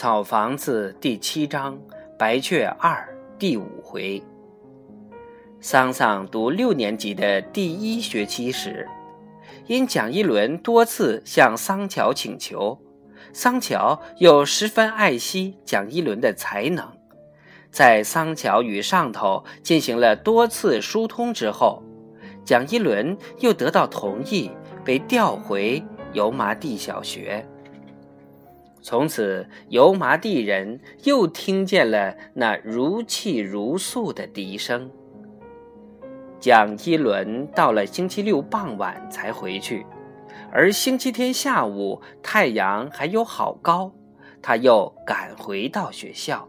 草房子第七章白雀二第五回。桑桑读六年级的第一学期时，因蒋一伦多次向桑乔请求，桑乔又十分爱惜蒋一伦的才能，在桑乔与上头进行了多次疏通之后，蒋一伦又得到同意，被调回油麻地小学。从此，油麻地人又听见了那如泣如诉的笛声。蒋一伦到了星期六傍晚才回去，而星期天下午太阳还有好高，他又赶回到学校。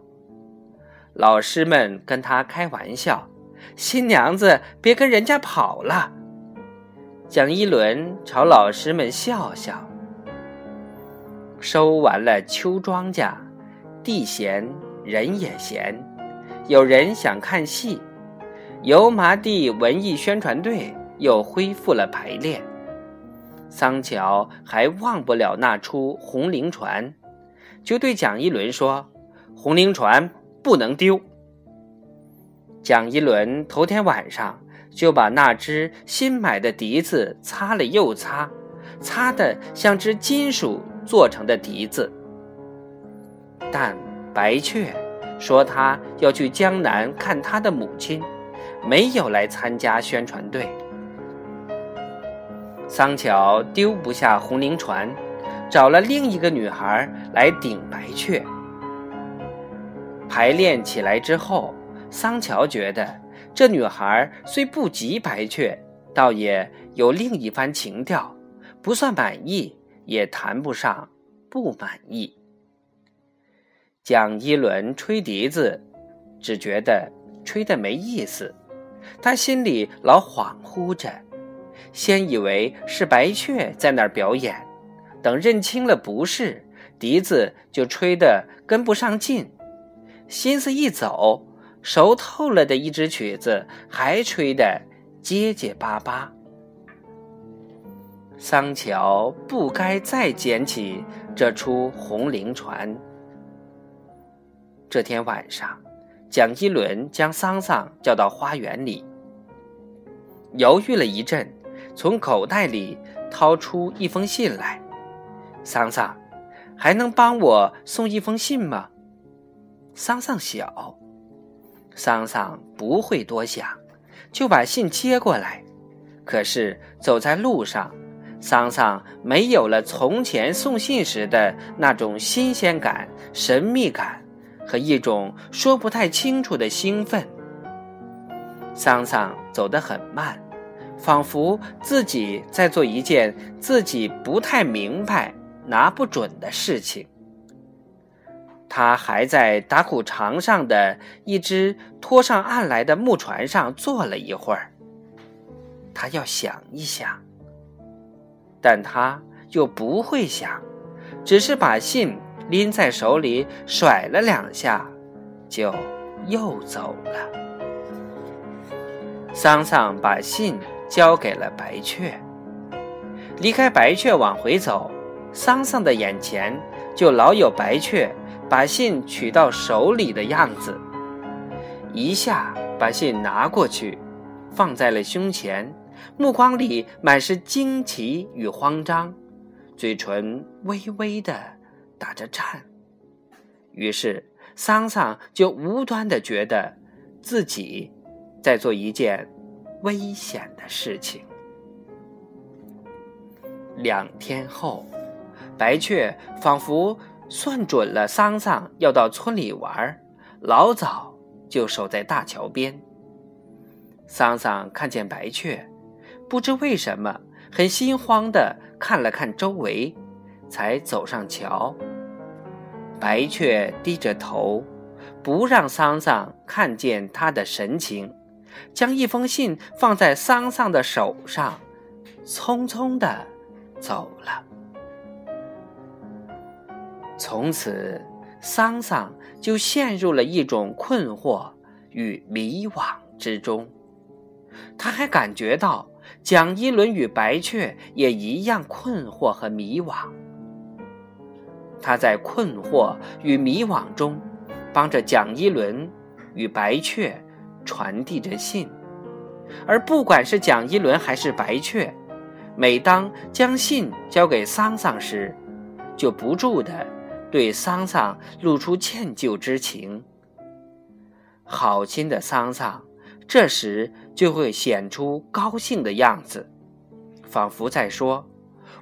老师们跟他开玩笑：“新娘子别跟人家跑了。”蒋一伦朝老师们笑笑。收完了秋庄稼，地闲人也闲，有人想看戏，油麻地文艺宣传队又恢复了排练。桑乔还忘不了那出《红菱船》，就对蒋一伦说：“红菱船不能丢。”蒋一伦头天晚上就把那只新买的笛子擦了又擦，擦得像只金属。做成的笛子，但白雀说他要去江南看他的母亲，没有来参加宣传队。桑乔丢不下红菱船，找了另一个女孩来顶白雀。排练起来之后，桑乔觉得这女孩虽不及白雀，倒也有另一番情调，不算满意。也谈不上不满意。蒋一伦吹笛子，只觉得吹得没意思，他心里老恍惚着，先以为是白雀在那儿表演，等认清了不是，笛子就吹得跟不上劲，心思一走，熟透了的一支曲子还吹得结结巴巴。桑乔不该再捡起这出红菱船。这天晚上，蒋一伦将桑桑叫到花园里，犹豫了一阵，从口袋里掏出一封信来。桑桑，还能帮我送一封信吗？桑桑小，桑桑不会多想，就把信接过来。可是走在路上。桑桑没有了从前送信时的那种新鲜感、神秘感和一种说不太清楚的兴奋。桑桑走得很慢，仿佛自己在做一件自己不太明白、拿不准的事情。他还在打谷场上的一只拖上岸来的木船上坐了一会儿，他要想一想。但他又不会想，只是把信拎在手里甩了两下，就又走了。桑桑把信交给了白雀，离开白雀往回走，桑桑的眼前就老有白雀把信取到手里的样子，一下把信拿过去，放在了胸前。目光里满是惊奇与慌张，嘴唇微微的打着颤，于是桑桑就无端的觉得自己在做一件危险的事情。两天后，白雀仿佛算准了桑桑要到村里玩，老早就守在大桥边。桑桑看见白雀。不知为什么，很心慌的看了看周围，才走上桥。白雀低着头，不让桑桑看见他的神情，将一封信放在桑桑的手上，匆匆的走了。从此，桑桑就陷入了一种困惑与迷惘之中。他还感觉到。蒋一伦与白雀也一样困惑和迷惘。他在困惑与迷惘中，帮着蒋一伦与白雀传递着信。而不管是蒋一伦还是白雀，每当将信交给桑桑时，就不住地对桑桑露出歉疚之情。好心的桑桑这时就会显出高兴的样子，仿佛在说：“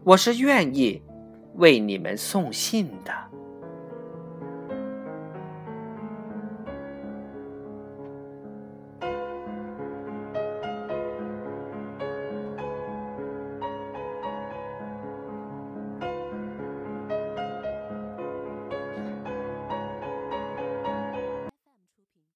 我是愿意为你们送信的。”